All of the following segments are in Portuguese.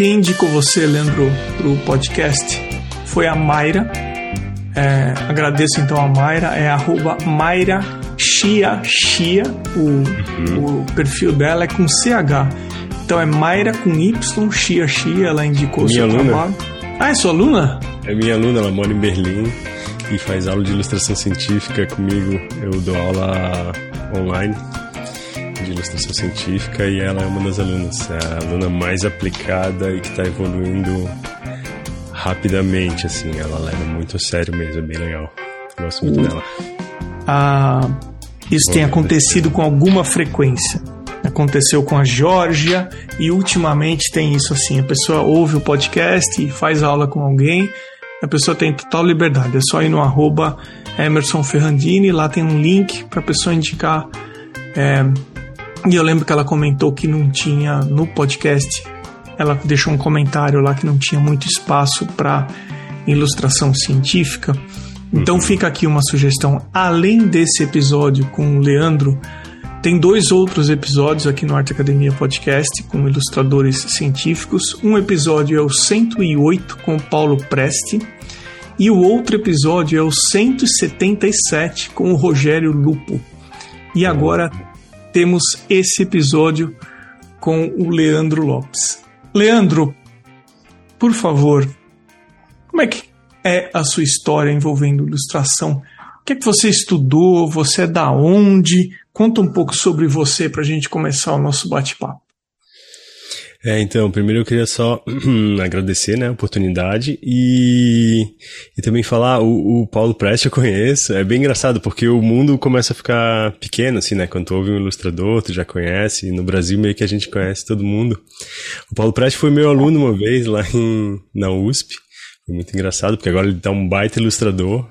Quem indicou você, Leandro, para o podcast foi a Mayra. É, agradeço então a Mayra, é arroba Mayra Chia Chia, o, uhum. o perfil dela é com CH. Então é Mayra com Y, Chia Chia, ela indicou minha seu aluna. trabalho. Ah, é sua aluna? É minha aluna, ela mora em Berlim e faz aula de ilustração científica comigo. Eu dou aula online de ilustração científica e ela é uma das alunas, a aluna mais aplicada e que está evoluindo rapidamente, assim. Ela leva muito a sério mesmo, é bem legal. Gosto muito dela. Ah, isso tem acontecido com alguma frequência. Aconteceu com a Georgia e ultimamente tem isso assim: a pessoa ouve o podcast e faz aula com alguém, a pessoa tem total liberdade. É só ir no arroba Emerson Ferrandini, lá tem um link para a pessoa indicar. É, e eu lembro que ela comentou que não tinha no podcast, ela deixou um comentário lá que não tinha muito espaço para ilustração científica. Então uhum. fica aqui uma sugestão. Além desse episódio com o Leandro, tem dois outros episódios aqui no Arte Academia Podcast com ilustradores científicos. Um episódio é o 108 com o Paulo Preste e o outro episódio é o 177 com o Rogério Lupo. E agora temos esse episódio com o Leandro Lopes. Leandro, por favor, como é que é a sua história envolvendo ilustração? O que é que você estudou? Você é da onde? Conta um pouco sobre você para a gente começar o nosso bate-papo. É, então, primeiro eu queria só agradecer né, a oportunidade e, e também falar, o, o Paulo Preste eu conheço, é bem engraçado porque o mundo começa a ficar pequeno, assim, né, quando tu ouve um ilustrador, tu já conhece, e no Brasil meio que a gente conhece todo mundo. O Paulo Preste foi meu aluno uma vez lá em, na USP, muito engraçado, porque agora ele tá um baita ilustrador,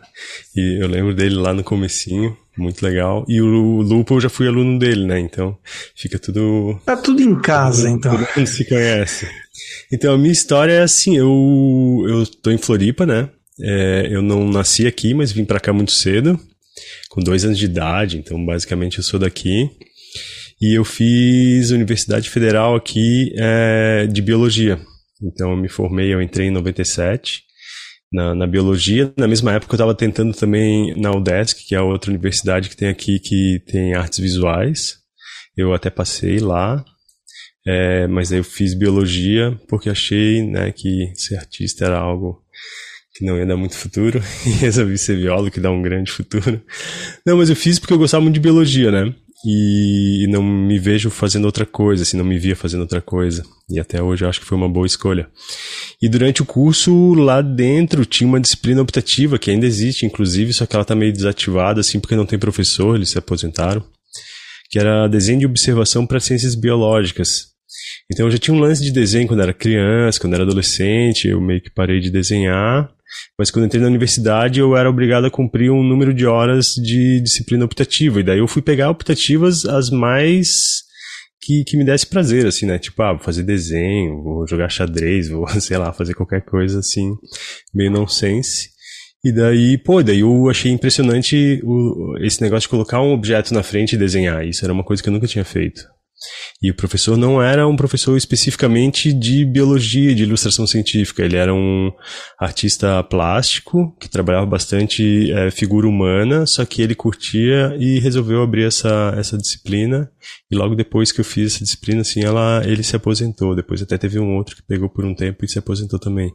e eu lembro dele lá no comecinho, muito legal. E o Lupo eu já fui aluno dele, né? Então fica tudo. Tá tudo em casa, todo, então. Todo mundo se conhece. Então a minha história é assim: eu, eu tô em Floripa, né? É, eu não nasci aqui, mas vim para cá muito cedo, com dois anos de idade. Então basicamente eu sou daqui. E eu fiz Universidade Federal aqui é, de Biologia. Então eu me formei, eu entrei em 97 na, na biologia. Na mesma época eu estava tentando também na UDESC, que é outra universidade que tem aqui que tem artes visuais. Eu até passei lá, é, mas aí eu fiz biologia porque achei né, que ser artista era algo que não ia dar muito futuro e resolvi ser biólogo que dá um grande futuro. Não, mas eu fiz porque eu gostava muito de biologia, né? E não me vejo fazendo outra coisa, assim, não me via fazendo outra coisa. E até hoje eu acho que foi uma boa escolha. E durante o curso, lá dentro, tinha uma disciplina optativa, que ainda existe, inclusive, só que ela tá meio desativada, assim, porque não tem professor, eles se aposentaram, que era desenho de observação para ciências biológicas. Então eu já tinha um lance de desenho quando era criança, quando era adolescente, eu meio que parei de desenhar. Mas quando entrei na universidade, eu era obrigado a cumprir um número de horas de disciplina optativa. E daí eu fui pegar optativas as mais que, que me desse prazer, assim, né? Tipo, ah, vou fazer desenho, vou jogar xadrez, vou, sei lá, fazer qualquer coisa assim, meio nonsense. E daí, pô, daí eu achei impressionante o, esse negócio de colocar um objeto na frente e desenhar. Isso era uma coisa que eu nunca tinha feito. E o professor não era um professor especificamente de biologia, de ilustração científica. Ele era um artista plástico que trabalhava bastante é, figura humana, só que ele curtia e resolveu abrir essa, essa disciplina. E logo depois que eu fiz essa disciplina, assim, ela, ele se aposentou. Depois até teve um outro que pegou por um tempo e se aposentou também.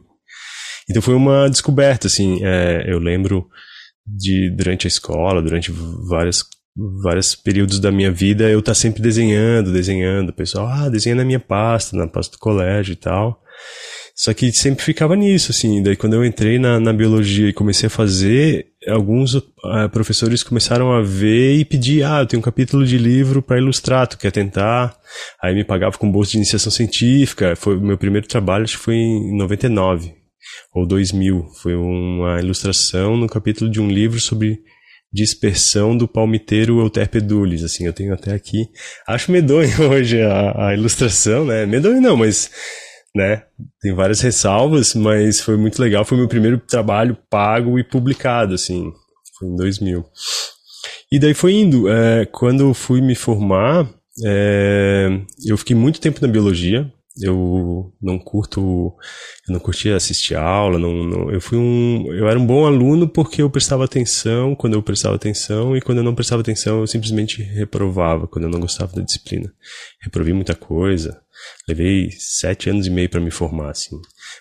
Então foi uma descoberta, assim. É, eu lembro de durante a escola, durante várias vários períodos da minha vida eu tá sempre desenhando, desenhando. O pessoal, ah, desenha na minha pasta, na pasta do colégio e tal. Só que sempre ficava nisso, assim. Daí quando eu entrei na, na biologia e comecei a fazer, alguns uh, professores começaram a ver e pedir, ah, eu tenho um capítulo de livro para ilustrar, tu quer tentar? Aí me pagava com bolsa de iniciação científica. Foi meu primeiro trabalho, acho que foi em 99 ou 2000. Foi uma ilustração no capítulo de um livro sobre dispersão do palmiteiro Euterpedulis, assim, eu tenho até aqui. Acho medonho hoje a, a ilustração, né? Medonho não, mas, né? Tem várias ressalvas, mas foi muito legal. Foi meu primeiro trabalho pago e publicado, assim, foi em 2000. E daí foi indo. É, quando fui me formar, é, eu fiquei muito tempo na biologia. Eu não curto, eu não curtia assistir aula, não, não, eu fui um, eu era um bom aluno porque eu prestava atenção quando eu prestava atenção e quando eu não prestava atenção eu simplesmente reprovava quando eu não gostava da disciplina. Reprovei muita coisa, levei sete anos e meio para me formar, assim.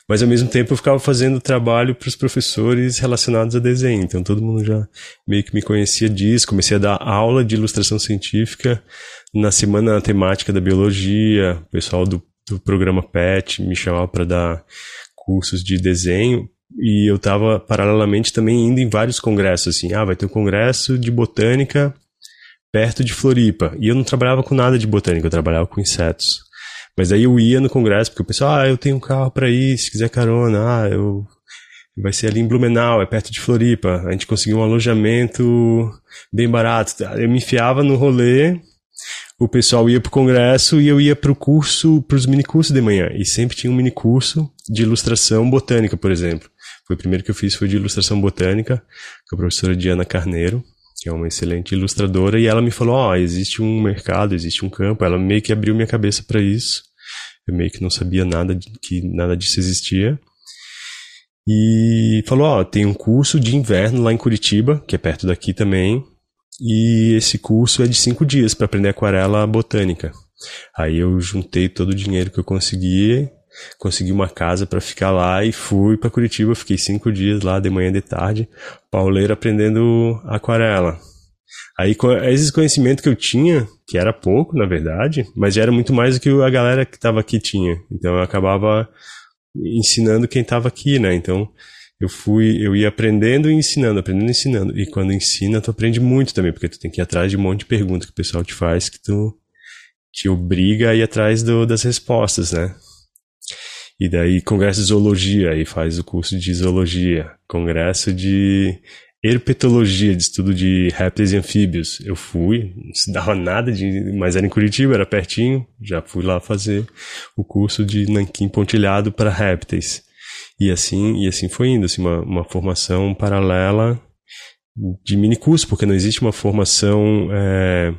Mas ao mesmo tempo eu ficava fazendo trabalho para os professores relacionados a desenho, então todo mundo já meio que me conhecia disso. Comecei a dar aula de ilustração científica na semana temática da biologia, o pessoal do do programa PET me chamava para dar cursos de desenho e eu estava paralelamente também indo em vários congressos assim ah vai ter um congresso de botânica perto de Floripa e eu não trabalhava com nada de botânica eu trabalhava com insetos. Mas aí eu ia no congresso porque o pessoal ah eu tenho um carro para ir se quiser carona ah eu vai ser ali em Blumenau é perto de Floripa. A gente conseguiu um alojamento bem barato eu me enfiava no rolê o pessoal ia pro congresso e eu ia pro curso, pros minicursos de manhã. E sempre tinha um minicurso de ilustração botânica, por exemplo. Foi o primeiro que eu fiz foi de ilustração botânica, com a professora Diana Carneiro, que é uma excelente ilustradora, e ela me falou: "Ó, oh, existe um mercado, existe um campo". Ela meio que abriu minha cabeça para isso. Eu meio que não sabia nada de, que nada disso existia. E falou: "Ó, oh, tem um curso de inverno lá em Curitiba, que é perto daqui também, e esse curso é de cinco dias para aprender aquarela botânica. Aí eu juntei todo o dinheiro que eu consegui, consegui uma casa para ficar lá e fui para Curitiba. Fiquei cinco dias lá, de manhã e de tarde, pauleiro aprendendo aquarela. Aí esse conhecimento que eu tinha, que era pouco na verdade, mas já era muito mais do que a galera que estava aqui tinha. Então eu acabava ensinando quem estava aqui, né? Então eu fui, eu ia aprendendo e ensinando, aprendendo e ensinando. E quando ensina, tu aprende muito também, porque tu tem que ir atrás de um monte de perguntas que o pessoal te faz, que tu te obriga a ir atrás do, das respostas, né? E daí, congresso de zoologia, aí faz o curso de zoologia. Congresso de herpetologia, de estudo de répteis e anfíbios. Eu fui, não se dava nada de, mas era em Curitiba, era pertinho, já fui lá fazer o curso de nanquim pontilhado para répteis. E assim, e assim foi indo, assim, uma, uma formação paralela de mini curso, porque não existe uma formação é,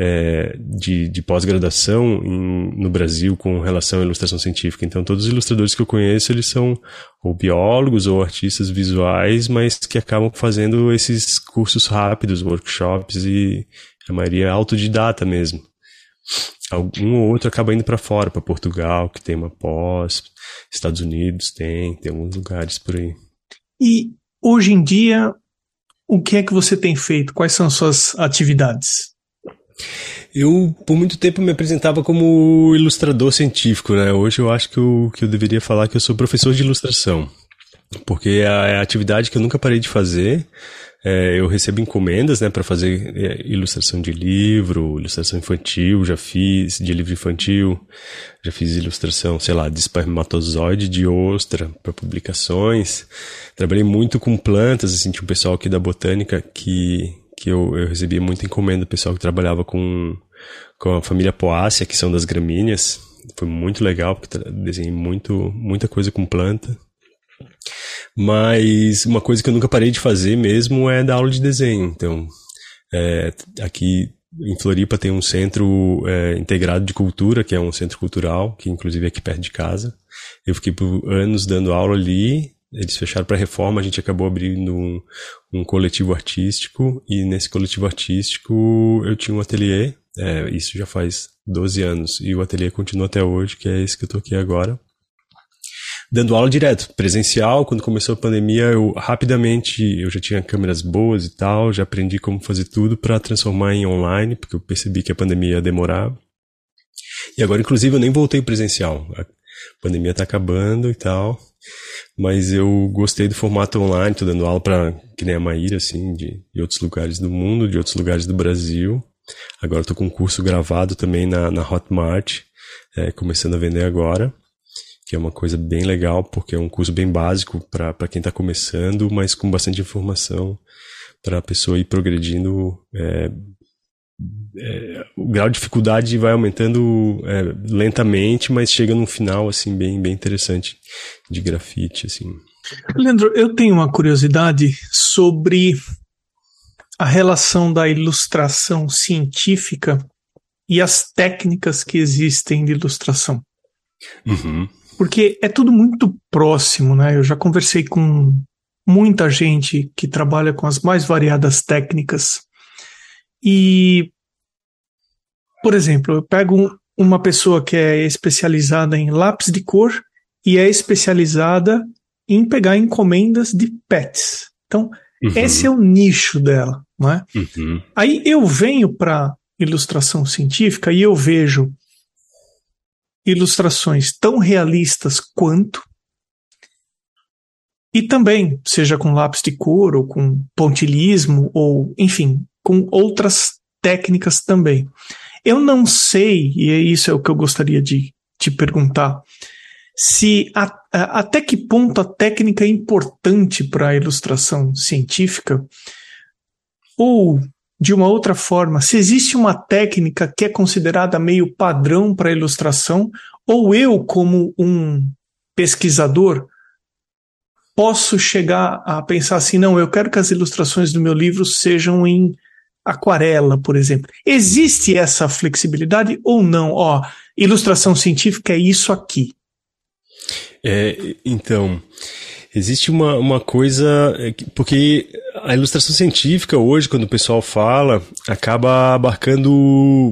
é, de, de pós-graduação no Brasil com relação à ilustração científica. Então, todos os ilustradores que eu conheço, eles são ou biólogos ou artistas visuais, mas que acabam fazendo esses cursos rápidos, workshops e a maioria é autodidata mesmo. Algum ou outro acaba indo para fora, para Portugal, que tem uma pós, Estados Unidos tem, tem alguns lugares por aí. E hoje em dia, o que é que você tem feito? Quais são as suas atividades? Eu, por muito tempo, me apresentava como ilustrador científico, né? Hoje eu acho que eu, que eu deveria falar que eu sou professor de ilustração. Porque é a atividade que eu nunca parei de fazer. É, eu recebo encomendas, né, para fazer é, ilustração de livro, ilustração infantil, já fiz de livro infantil, já fiz ilustração, sei lá, de espermatozoide, de ostra para publicações. Trabalhei muito com plantas, assim, tinha um pessoal aqui da botânica que que eu, eu recebia muita encomenda, pessoal que trabalhava com com a família Poácea, que são das gramíneas. Foi muito legal, porque desenhei muito, muita coisa com planta. Mas uma coisa que eu nunca parei de fazer mesmo é dar aula de desenho. Então, é, aqui em Floripa tem um centro é, integrado de cultura, que é um centro cultural, que inclusive é aqui perto de casa. Eu fiquei por anos dando aula ali. Eles fecharam para reforma, a gente acabou abrindo um, um, coletivo artístico e nesse coletivo artístico eu tinha um ateliê. É, isso já faz 12 anos e o ateliê continua até hoje, que é esse que eu tô aqui agora dando aula direto, presencial. Quando começou a pandemia, eu rapidamente, eu já tinha câmeras boas e tal, já aprendi como fazer tudo para transformar em online, porque eu percebi que a pandemia ia demorar. E agora, inclusive, eu nem voltei presencial. A pandemia tá acabando e tal. Mas eu gostei do formato online, tô dando aula para que nem a Maíra, assim, de, de outros lugares do mundo, de outros lugares do Brasil. Agora tô com um curso gravado também na, na Hotmart, é, começando a vender agora que é uma coisa bem legal, porque é um curso bem básico para quem está começando, mas com bastante informação para a pessoa ir progredindo. É, é, o grau de dificuldade vai aumentando é, lentamente, mas chega num final assim bem, bem interessante de grafite. Assim. Leandro, eu tenho uma curiosidade sobre a relação da ilustração científica e as técnicas que existem de ilustração. Uhum. Porque é tudo muito próximo, né? Eu já conversei com muita gente que trabalha com as mais variadas técnicas. E, por exemplo, eu pego uma pessoa que é especializada em lápis de cor e é especializada em pegar encomendas de pets. Então, uhum. esse é o nicho dela, não é? Uhum. Aí eu venho para ilustração científica e eu vejo ilustrações tão realistas quanto e também, seja com lápis de cor ou com pontilhismo ou, enfim, com outras técnicas também. Eu não sei, e é isso é o que eu gostaria de te perguntar, se a, a, até que ponto a técnica é importante para a ilustração científica, ou de uma outra forma, se existe uma técnica que é considerada meio padrão para ilustração, ou eu, como um pesquisador, posso chegar a pensar assim: não, eu quero que as ilustrações do meu livro sejam em aquarela, por exemplo. Existe essa flexibilidade ou não? Ó, ilustração científica é isso aqui. É, então, existe uma, uma coisa. É porque a ilustração científica, hoje, quando o pessoal fala, acaba abarcando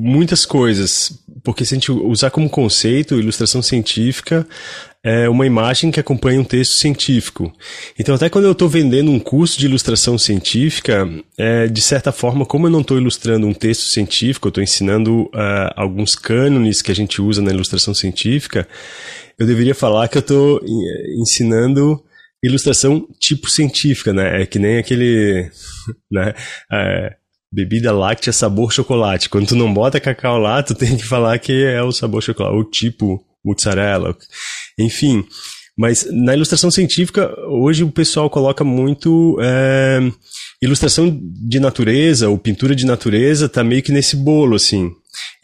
muitas coisas. Porque se a gente usar como conceito, ilustração científica é uma imagem que acompanha um texto científico. Então, até quando eu estou vendendo um curso de ilustração científica, é, de certa forma, como eu não estou ilustrando um texto científico, eu estou ensinando uh, alguns cânones que a gente usa na ilustração científica, eu deveria falar que eu estou ensinando ilustração tipo científica, né? É que nem aquele, né? É, bebida láctea sabor chocolate. Quando tu não bota cacau lá, tu tem que falar que é o sabor chocolate, ou tipo mozzarella. Enfim, mas na ilustração científica, hoje o pessoal coloca muito é, ilustração de natureza ou pintura de natureza, tá meio que nesse bolo, assim.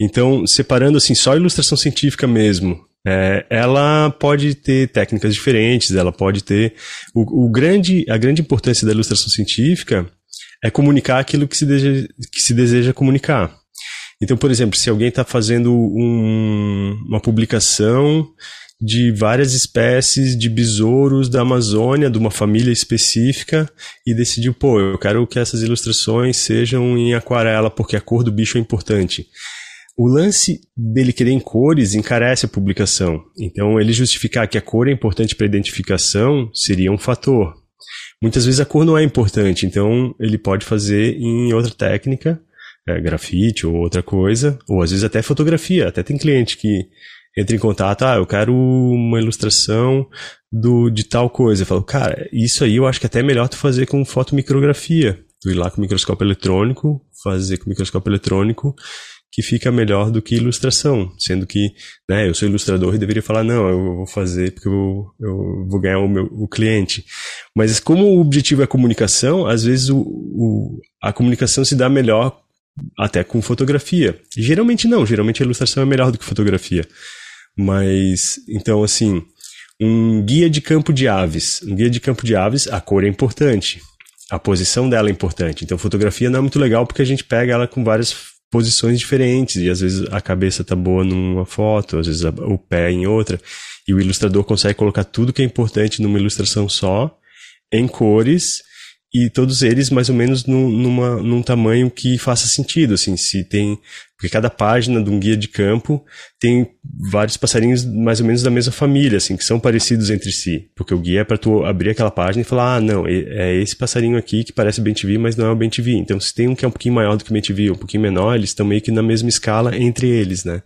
Então, separando assim, só ilustração científica mesmo. É, ela pode ter técnicas diferentes, ela pode ter. O, o, grande, a grande importância da ilustração científica é comunicar aquilo que se deseja, que se deseja comunicar. Então, por exemplo, se alguém está fazendo um, uma publicação de várias espécies de besouros da Amazônia, de uma família específica, e decidiu, pô, eu quero que essas ilustrações sejam em aquarela, porque a cor do bicho é importante. O lance dele querer em cores encarece a publicação. Então, ele justificar que a cor é importante para a identificação seria um fator. Muitas vezes a cor não é importante, então ele pode fazer em outra técnica, é, grafite ou outra coisa, ou às vezes até fotografia. Até tem cliente que entra em contato, ah, eu quero uma ilustração do, de tal coisa. Eu falo, cara, isso aí eu acho que é até é melhor tu fazer com fotomicrografia. Tu ir lá com microscópio eletrônico, fazer com microscópio eletrônico, que fica melhor do que ilustração. Sendo que, né, eu sou ilustrador e deveria falar, não, eu vou fazer porque eu, eu vou ganhar o meu o cliente. Mas como o objetivo é comunicação, às vezes o, o, a comunicação se dá melhor até com fotografia. Geralmente não, geralmente a ilustração é melhor do que fotografia. Mas, então, assim, um guia de campo de aves. Um guia de campo de aves, a cor é importante. A posição dela é importante. Então, fotografia não é muito legal porque a gente pega ela com várias posições diferentes e às vezes a cabeça tá boa numa foto, às vezes o pé em outra. E o ilustrador consegue colocar tudo que é importante numa ilustração só, em cores e todos eles mais ou menos num, numa, num tamanho que faça sentido, assim, se tem, porque cada página de um guia de campo tem vários passarinhos mais ou menos da mesma família, assim, que são parecidos entre si, porque o guia é para tu abrir aquela página e falar, ah, não, é esse passarinho aqui que parece bem TV, mas não é o bem TV, então se tem um que é um pouquinho maior do que o bem TV, um pouquinho menor, eles estão meio que na mesma escala entre eles, né?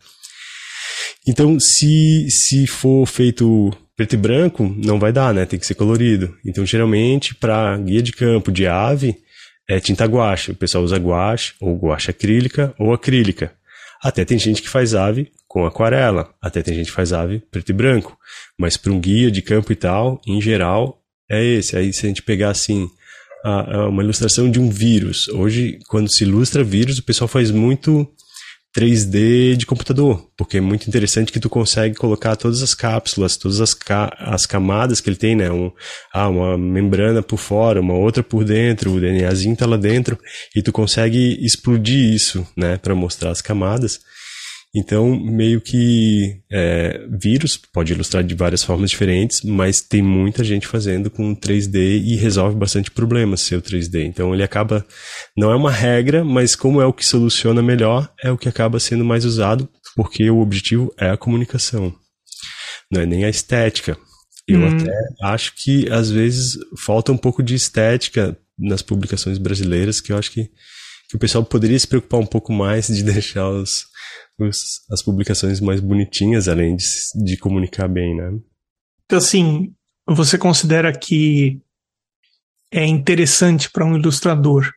Então, se, se for feito Preto e branco não vai dar, né? Tem que ser colorido. Então, geralmente, para guia de campo de ave, é tinta guache. O pessoal usa guache, ou guache acrílica, ou acrílica. Até tem gente que faz ave com aquarela. Até tem gente que faz ave preto e branco. Mas para um guia de campo e tal, em geral, é esse. Aí, se a gente pegar assim, a, a uma ilustração de um vírus. Hoje, quando se ilustra vírus, o pessoal faz muito 3D de computador, porque é muito interessante que tu consegue colocar todas as cápsulas, todas as, ca as camadas que ele tem, né? Um, ah, uma membrana por fora, uma outra por dentro, o DNAzinho tá lá dentro, e tu consegue explodir isso, né, para mostrar as camadas. Então, meio que é, vírus pode ilustrar de várias formas diferentes, mas tem muita gente fazendo com 3D e resolve bastante problemas seu 3D. Então, ele acaba, não é uma regra, mas como é o que soluciona melhor, é o que acaba sendo mais usado, porque o objetivo é a comunicação, não é nem a estética. Eu hum. até acho que às vezes falta um pouco de estética nas publicações brasileiras, que eu acho que, que o pessoal poderia se preocupar um pouco mais de deixar os, os, as publicações mais bonitinhas, além de, de comunicar bem, né? Então, assim, você considera que é interessante para um ilustrador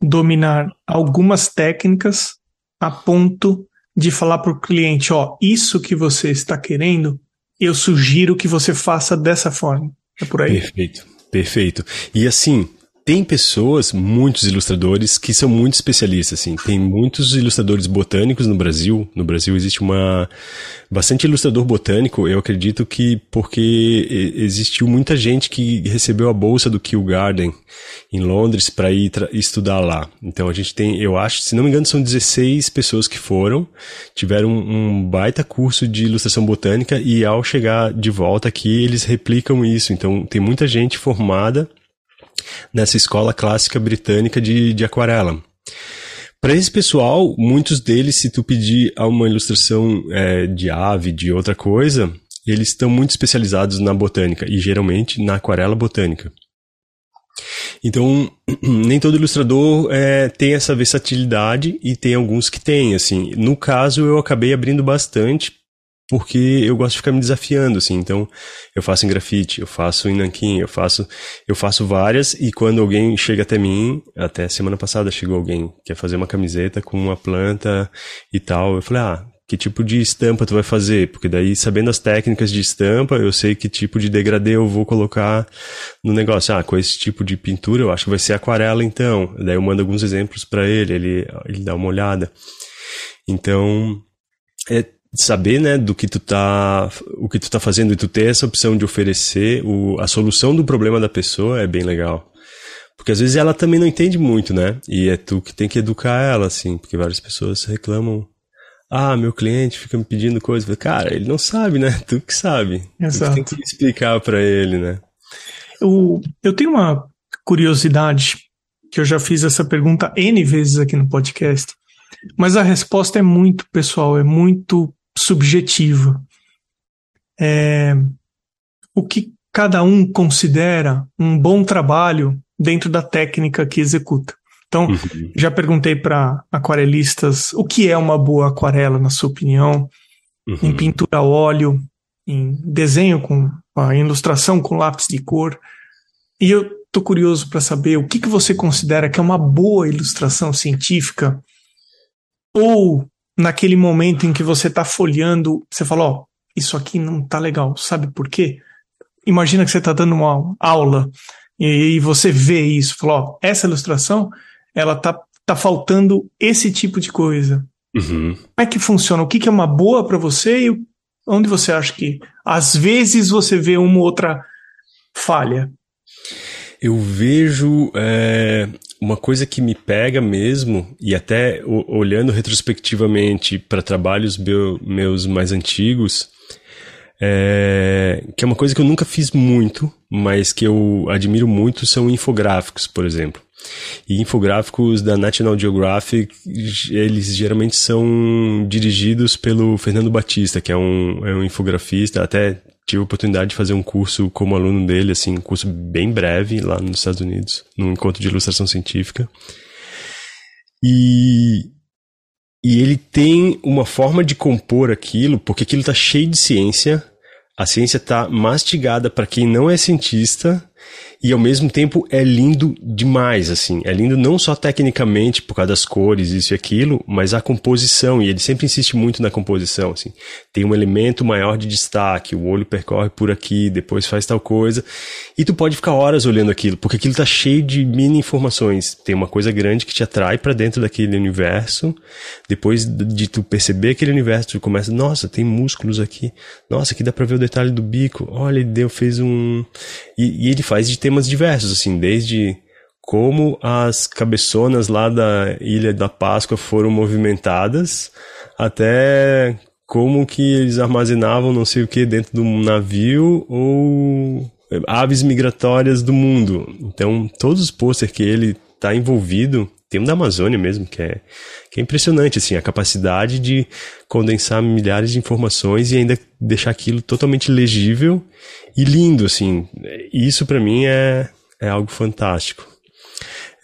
dominar algumas técnicas a ponto de falar para o cliente, ó, isso que você está querendo, eu sugiro que você faça dessa forma. É por aí. Perfeito, perfeito. E assim, tem pessoas, muitos ilustradores, que são muito especialistas, assim. Tem muitos ilustradores botânicos no Brasil. No Brasil existe uma... Bastante ilustrador botânico, eu acredito que porque existiu muita gente que recebeu a bolsa do Kew Garden em Londres para ir estudar lá. Então a gente tem, eu acho, se não me engano, são 16 pessoas que foram, tiveram um baita curso de ilustração botânica e ao chegar de volta aqui, eles replicam isso. Então tem muita gente formada nessa escola clássica britânica de, de aquarela. Para esse pessoal, muitos deles, se tu pedir uma ilustração é, de ave, de outra coisa, eles estão muito especializados na botânica e geralmente na aquarela botânica. Então, nem todo ilustrador é, tem essa versatilidade e tem alguns que têm, assim. No caso, eu acabei abrindo bastante porque eu gosto de ficar me desafiando, assim. Então, eu faço em grafite, eu faço em nanquim, eu faço, eu faço várias e quando alguém chega até mim, até semana passada chegou alguém que quer fazer uma camiseta com uma planta e tal, eu falei, ah, que tipo de estampa tu vai fazer? Porque daí, sabendo as técnicas de estampa, eu sei que tipo de degradê eu vou colocar no negócio. Ah, com esse tipo de pintura, eu acho que vai ser aquarela, então. Daí eu mando alguns exemplos para ele, ele, ele dá uma olhada. Então, é, saber, né, do que tu tá, o que tu tá fazendo e tu ter essa opção de oferecer o, a solução do problema da pessoa é bem legal. Porque às vezes ela também não entende muito, né? E é tu que tem que educar ela, assim, porque várias pessoas reclamam. Ah, meu cliente fica me pedindo coisas. Cara, ele não sabe, né? Tu que sabe. Exato. Tu tem que explicar para ele, né? Eu, eu tenho uma curiosidade, que eu já fiz essa pergunta N vezes aqui no podcast, mas a resposta é muito pessoal, é muito subjetiva. É, o que cada um considera um bom trabalho dentro da técnica que executa. Então, uhum. já perguntei para aquarelistas o que é uma boa aquarela, na sua opinião, uhum. em pintura a óleo, em desenho com a ilustração com lápis de cor. E eu tô curioso para saber o que, que você considera que é uma boa ilustração científica ou naquele momento em que você está folheando, você fala, ó, oh, isso aqui não tá legal, sabe por quê? Imagina que você está dando uma aula e aí você vê isso, fala, ó, oh, essa ilustração, ela tá, tá faltando esse tipo de coisa. Uhum. Como é que funciona? O que, que é uma boa para você e onde você acha que às vezes você vê uma outra falha? Eu vejo é, uma coisa que me pega mesmo, e até olhando retrospectivamente para trabalhos meu, meus mais antigos, é, que é uma coisa que eu nunca fiz muito, mas que eu admiro muito, são infográficos, por exemplo. E infográficos da National Geographic, eles geralmente são dirigidos pelo Fernando Batista, que é um, é um infografista, até tive a oportunidade de fazer um curso como aluno dele, assim, um curso bem breve lá nos Estados Unidos, num encontro de ilustração científica. E, e ele tem uma forma de compor aquilo, porque aquilo está cheio de ciência, a ciência está mastigada para quem não é cientista e ao mesmo tempo é lindo demais, assim. É lindo não só tecnicamente, por causa das cores, isso e aquilo, mas a composição, e ele sempre insiste muito na composição, assim. Tem um elemento maior de destaque, o olho percorre por aqui, depois faz tal coisa, e tu pode ficar horas olhando aquilo, porque aquilo tá cheio de mini informações. Tem uma coisa grande que te atrai para dentro daquele universo, depois de tu perceber aquele universo, tu começa, nossa, tem músculos aqui, nossa, aqui dá pra ver o detalhe do bico, olha, ele deu, fez um... E, e ele faz de temas diversos, assim, desde como as cabeçonas lá da Ilha da Páscoa foram movimentadas, até como que eles armazenavam não sei o que dentro de um navio ou aves migratórias do mundo. Então, todos os pôster que ele está envolvido, tem um da Amazônia mesmo, que é, que é impressionante, assim, a capacidade de condensar milhares de informações e ainda deixar aquilo totalmente legível e lindo, assim. Isso para mim é, é algo fantástico.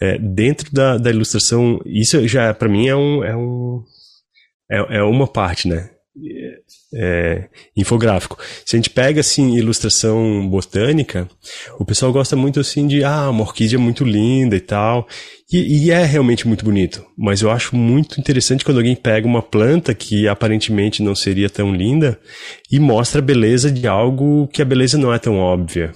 É, dentro da, da ilustração, isso já para mim é um, é um é, é uma parte, né? É, infográfico. Se a gente pega assim ilustração botânica, o pessoal gosta muito assim de ah, uma orquídea muito linda e tal. E, e, é realmente muito bonito. Mas eu acho muito interessante quando alguém pega uma planta que aparentemente não seria tão linda e mostra a beleza de algo que a beleza não é tão óbvia.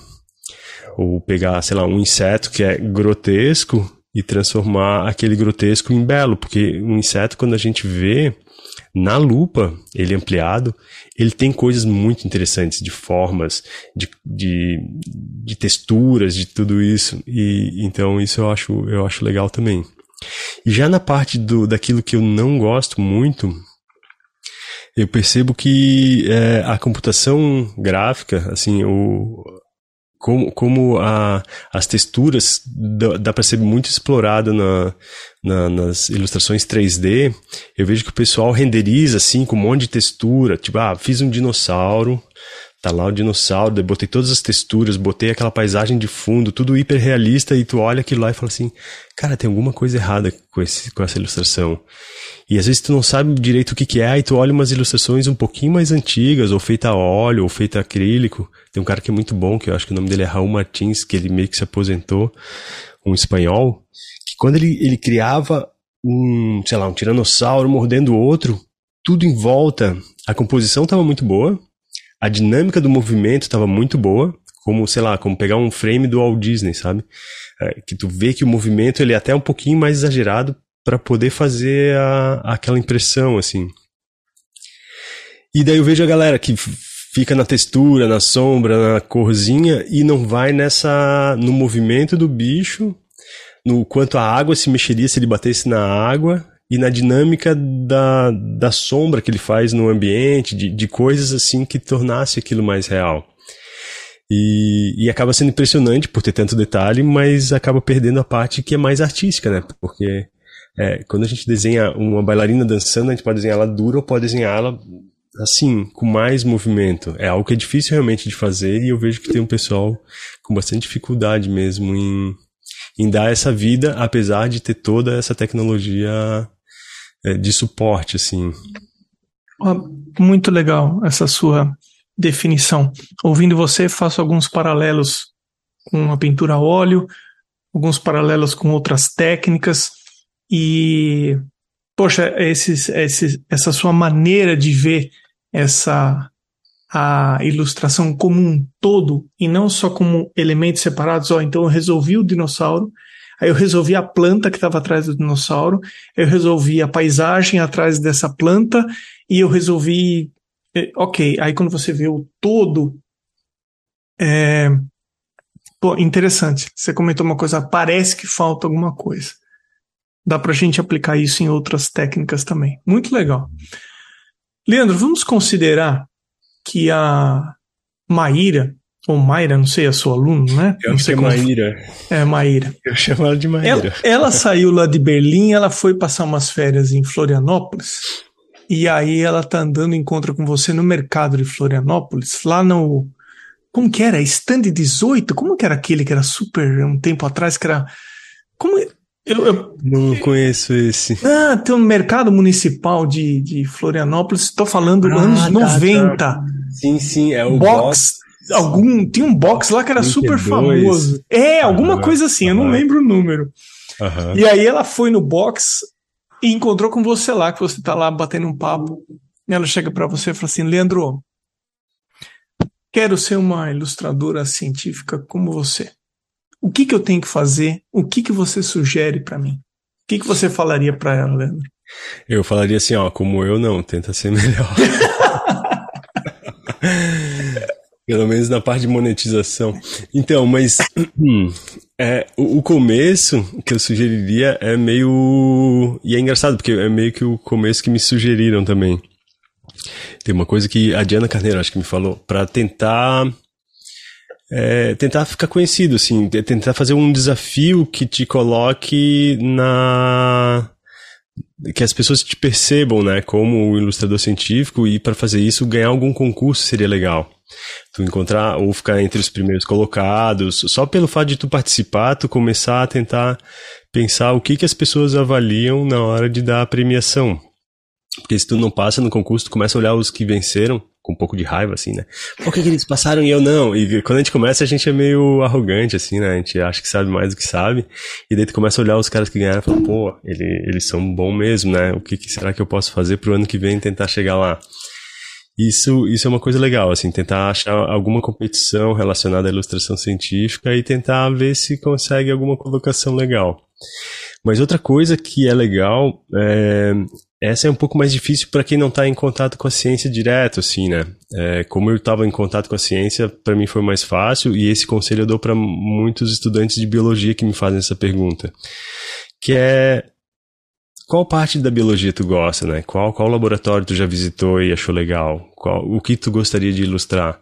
Ou pegar, sei lá, um inseto que é grotesco e transformar aquele grotesco em belo, porque um inseto quando a gente vê na lupa, ele ampliado, ele tem coisas muito interessantes de formas, de, de, de texturas, de tudo isso. E então isso eu acho, eu acho legal também. E já na parte do, daquilo que eu não gosto muito, eu percebo que é, a computação gráfica, assim, o, como, como a, as texturas dá, dá para ser muito explorado na, na, nas ilustrações 3D. Eu vejo que o pessoal renderiza assim com um monte de textura, tipo, ah, fiz um dinossauro, tá lá o dinossauro, botei todas as texturas, botei aquela paisagem de fundo, tudo hiper realista e tu olha aquilo lá e fala assim, cara, tem alguma coisa errada com, esse, com essa ilustração. E às vezes tu não sabe direito o que, que é, e tu olha umas ilustrações um pouquinho mais antigas, ou feita a óleo, ou feita a acrílico. Tem um cara que é muito bom, que eu acho que o nome dele é Raul Martins, que ele meio que se aposentou, um espanhol, que quando ele, ele criava um, sei lá, um tiranossauro mordendo o outro, tudo em volta, a composição estava muito boa, a dinâmica do movimento estava muito boa, como, sei lá, como pegar um frame do Walt Disney, sabe? É, que tu vê que o movimento ele é até um pouquinho mais exagerado para poder fazer a, aquela impressão, assim. E daí eu vejo a galera que fica na textura, na sombra, na corzinha e não vai nessa no movimento do bicho, no quanto a água se mexeria se ele batesse na água e na dinâmica da, da sombra que ele faz no ambiente, de, de coisas assim que tornasse aquilo mais real. E, e acaba sendo impressionante por ter tanto detalhe, mas acaba perdendo a parte que é mais artística, né? Porque é, quando a gente desenha uma bailarina dançando, a gente pode desenhar ela dura ou pode desenhar ela assim, com mais movimento. É algo que é difícil realmente de fazer e eu vejo que tem um pessoal com bastante dificuldade mesmo em, em dar essa vida, apesar de ter toda essa tecnologia de suporte, assim. Muito legal essa sua definição. Ouvindo você, faço alguns paralelos com a pintura a óleo, alguns paralelos com outras técnicas. E, poxa, esses, esses, essa sua maneira de ver essa a ilustração como um todo e não só como elementos separados. Ó, então eu resolvi o dinossauro, aí eu resolvi a planta que estava atrás do dinossauro, eu resolvi a paisagem atrás dessa planta e eu resolvi. Eh, ok, aí quando você vê o todo, é, pô, interessante. Você comentou uma coisa, parece que falta alguma coisa. Dá para a gente aplicar isso em outras técnicas também. Muito legal. Leandro, vamos considerar que a Maíra, ou Mayra, não sei, a sua aluna, né? Eu não sei é como... Maíra. É, Maíra. Eu chamo ela de Maíra. Ela, ela saiu lá de Berlim, ela foi passar umas férias em Florianópolis, e aí ela tá andando, encontra com você no mercado de Florianópolis, lá no. Como que era? Stand 18? Como que era aquele que era super um tempo atrás, que era. Como. Eu, eu, não conheço esse. Ah, tem um mercado municipal de, de Florianópolis, estou falando ah, anos tá, 90. Tá. Sim, sim, é o box. box. Algum, tinha um box lá que era 32. super famoso. É, alguma ah, coisa assim, eu não lembro o número. E aí ela foi no box e encontrou com você lá, que você tá lá batendo um papo. E ela chega para você e fala assim: Leandro, quero ser uma ilustradora científica como você o que, que eu tenho que fazer? O que, que você sugere para mim? O que, que você falaria para ela, Leandro? Eu falaria assim, ó, como eu não, tenta ser melhor. Pelo menos na parte de monetização. Então, mas é, o, o, começo que eu sugeriria é meio. E é engraçado, porque é meio que o começo que me sugeriram também. Tem uma coisa que a Diana Carneiro acho que me falou, para tentar. É, tentar ficar conhecido, assim, tentar fazer um desafio que te coloque na que as pessoas te percebam, né, como ilustrador científico e para fazer isso ganhar algum concurso seria legal. Tu encontrar ou ficar entre os primeiros colocados, só pelo fato de tu participar, tu começar a tentar pensar o que que as pessoas avaliam na hora de dar a premiação. Porque se tu não passa no concurso, tu começa a olhar os que venceram com um pouco de raiva, assim, né? Por que, que, eles passaram e eu não? E quando a gente começa, a gente é meio arrogante, assim, né? A gente acha que sabe mais do que sabe. E daí tu começa a olhar os caras que ganharam e fala, pô, ele, eles são bons mesmo, né? O que, que será que eu posso fazer pro ano que vem tentar chegar lá? Isso, isso é uma coisa legal, assim, tentar achar alguma competição relacionada à ilustração científica e tentar ver se consegue alguma colocação legal. Mas outra coisa que é legal é, essa é um pouco mais difícil para quem não está em contato com a ciência direto, assim, né? É, como eu estava em contato com a ciência, para mim foi mais fácil e esse conselho eu dou para muitos estudantes de biologia que me fazem essa pergunta, que é qual parte da biologia tu gosta, né? Qual qual laboratório tu já visitou e achou legal? Qual o que tu gostaria de ilustrar?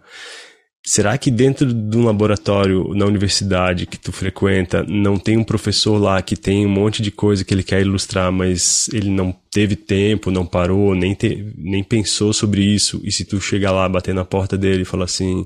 Será que dentro de um laboratório na universidade que tu frequenta não tem um professor lá que tem um monte de coisa que ele quer ilustrar, mas ele não teve tempo, não parou, nem, te, nem pensou sobre isso? E se tu chegar lá, bater na porta dele e falar assim: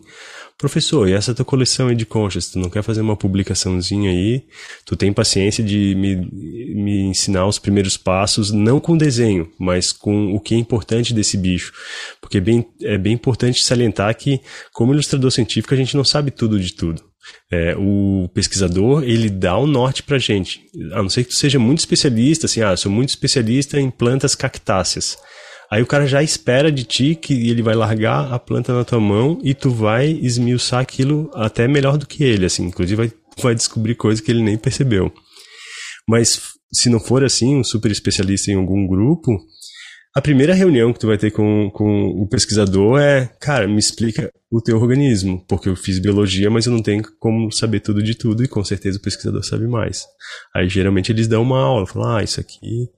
Professor, e essa tua coleção aí de conchas, tu não quer fazer uma publicaçãozinha aí? Tu tem paciência de me, me ensinar os primeiros passos, não com desenho, mas com o que é importante desse bicho. Porque é bem, é bem importante salientar que, como ilustrador científico, a gente não sabe tudo de tudo. É, o pesquisador, ele dá o um norte pra gente. A não ser que tu seja muito especialista, assim, ah, sou muito especialista em plantas cactáceas. Aí o cara já espera de ti que ele vai largar a planta na tua mão e tu vai esmiuçar aquilo até melhor do que ele, assim. Inclusive vai, vai descobrir coisas que ele nem percebeu. Mas se não for assim, um super especialista em algum grupo, a primeira reunião que tu vai ter com, com o pesquisador é, cara, me explica o teu organismo, porque eu fiz biologia, mas eu não tenho como saber tudo de tudo e com certeza o pesquisador sabe mais. Aí geralmente eles dão uma aula, falam, ah, isso aqui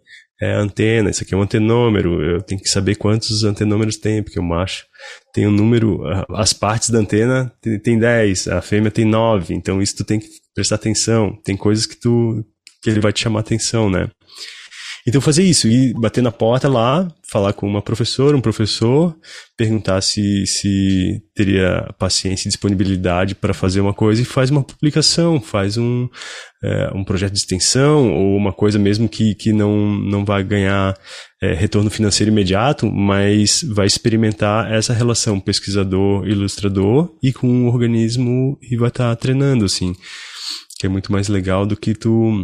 é antena, isso aqui é um antenômero, eu tenho que saber quantos antenômeros tem, porque o macho tem um número, as partes da antena tem 10, a fêmea tem 9, então isso tu tem que prestar atenção, tem coisas que tu, que ele vai te chamar atenção, né? Então fazer isso, ir bater na porta lá, falar com uma professora, um professor, perguntar se, se teria paciência e disponibilidade para fazer uma coisa e faz uma publicação, faz um, é, um projeto de extensão ou uma coisa mesmo que, que não, não vai ganhar é, retorno financeiro imediato, mas vai experimentar essa relação pesquisador-ilustrador e com um organismo e vai estar tá treinando, assim, que é muito mais legal do que tu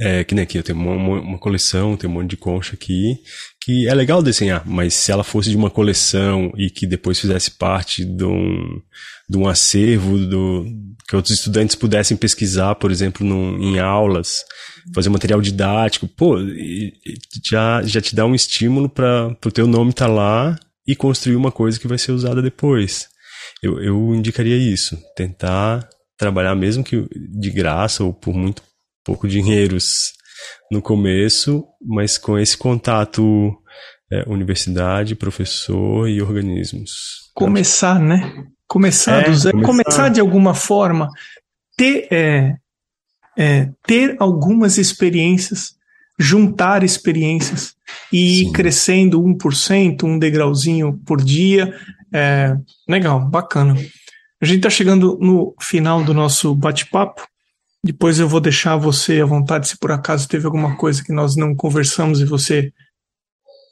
é, que nem aqui, eu tenho uma, uma, coleção, tenho um monte de concha aqui, que é legal desenhar, mas se ela fosse de uma coleção e que depois fizesse parte de um, de um acervo do, que outros estudantes pudessem pesquisar, por exemplo, num, em aulas, fazer material didático, pô, já, já te dá um estímulo para o teu nome estar tá lá e construir uma coisa que vai ser usada depois. Eu, eu indicaria isso, tentar trabalhar mesmo que de graça ou por muito pouco dinheiros no começo, mas com esse contato é, universidade, professor e organismos. Começar, né? Começar, é, do começar. começar de alguma forma, ter, é, é, ter algumas experiências, juntar experiências e Sim. ir crescendo 1%, um degrauzinho por dia. É, legal, bacana. A gente está chegando no final do nosso bate-papo. Depois eu vou deixar você à vontade se por acaso teve alguma coisa que nós não conversamos e você,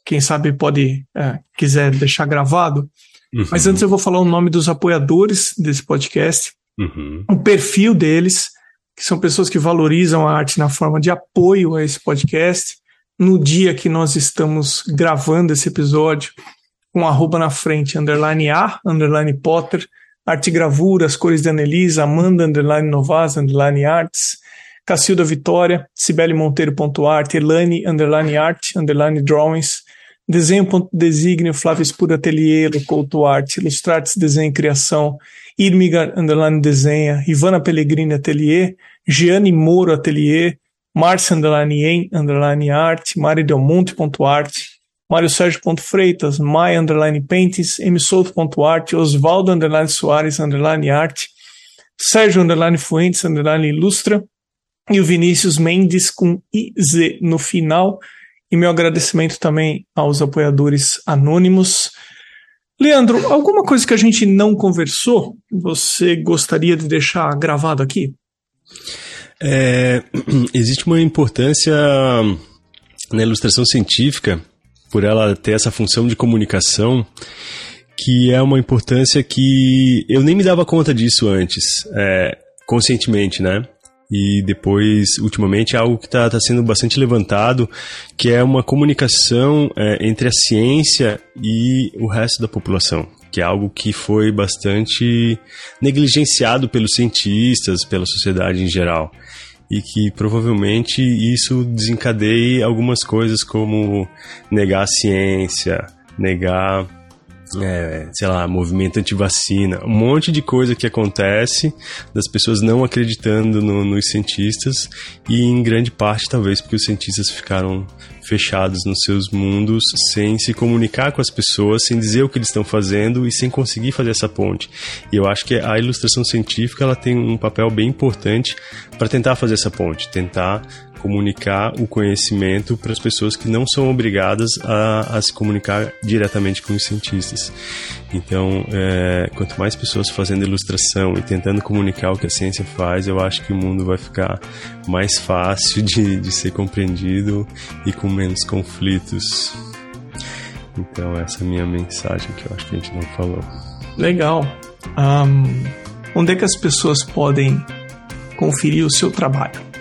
quem sabe, pode é, quiser deixar gravado. Uhum. Mas antes eu vou falar o nome dos apoiadores desse podcast, uhum. o perfil deles, que são pessoas que valorizam a arte na forma de apoio a esse podcast. No dia que nós estamos gravando esse episódio, com arroba na frente, underline A, underline Potter, Arte Gravura, As Cores de Anelisa, Amanda Underline Novas, Underline Arts, Cacilda Vitória, Cibele Monteiro.art, Elane Underline Art, Underline Drawings, Desenho.designio, Flávio Espura Atelier, Couto Arte, Ilustrates Desenho e Criação, Irmiga Underline Desenha, Ivana Pellegrini Atelier, Gianni Moro Atelier, Márcia Underline em Underline Arte, Mari Del Monte.arte, Mário Sérgio Freitas, Mai Underline Paintings, Arte, Osvaldo Underline Soares Underline Arte, Sérgio Underline Fuentes Underline Ilustra e o Vinícius Mendes com IZ no final. E meu agradecimento também aos apoiadores anônimos. Leandro, alguma coisa que a gente não conversou, você gostaria de deixar gravado aqui? É, existe uma importância na ilustração científica, por ela ter essa função de comunicação, que é uma importância que eu nem me dava conta disso antes, é, conscientemente, né? E depois, ultimamente, é algo que está tá sendo bastante levantado, que é uma comunicação é, entre a ciência e o resto da população, que é algo que foi bastante negligenciado pelos cientistas, pela sociedade em geral e que provavelmente isso desencadeie algumas coisas como negar a ciência, negar é, sei lá, movimento anti-vacina, um monte de coisa que acontece das pessoas não acreditando no, nos cientistas e em grande parte talvez porque os cientistas ficaram fechados nos seus mundos sem se comunicar com as pessoas, sem dizer o que eles estão fazendo e sem conseguir fazer essa ponte. E eu acho que a ilustração científica ela tem um papel bem importante para tentar fazer essa ponte, tentar comunicar o conhecimento para as pessoas que não são obrigadas a, a se comunicar diretamente com os cientistas. Então, é, quanto mais pessoas fazendo ilustração e tentando comunicar o que a ciência faz, eu acho que o mundo vai ficar mais fácil de, de ser compreendido e com menos conflitos. Então, essa é a minha mensagem que eu acho que a gente não falou. Legal. Um, onde é que as pessoas podem conferir o seu trabalho?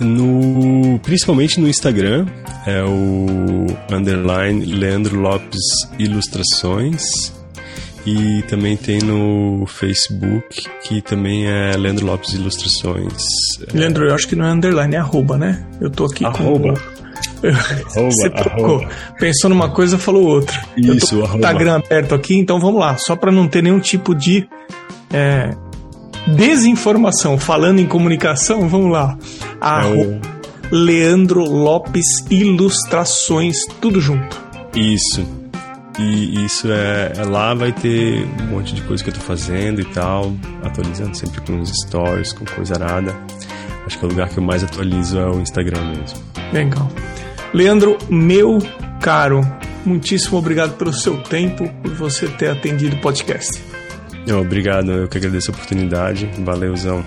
No principalmente no Instagram, é o underline Leandro Lopes Ilustrações. E também tem no Facebook, que também é Leandro Lopes Ilustrações. Leandro, eu acho que não é underline, é arroba, né? Eu tô aqui arroba. com... Você trocou. Pensou numa coisa, falou outra. Isso, eu tô com o Instagram aberto aqui, então vamos lá. Só para não ter nenhum tipo de é, desinformação. Falando em comunicação, vamos lá. Arro... É Leandro Lopes Ilustrações, tudo junto. Isso. E isso é, é, lá vai ter um monte de coisa que eu tô fazendo e tal, atualizando sempre com os stories, com coisa arada. Acho que é o lugar que eu mais atualizo é o Instagram mesmo. Legal. Leandro, meu caro, muitíssimo obrigado pelo seu tempo, por você ter atendido o podcast. Obrigado, eu que agradeço a oportunidade. Valeuzão.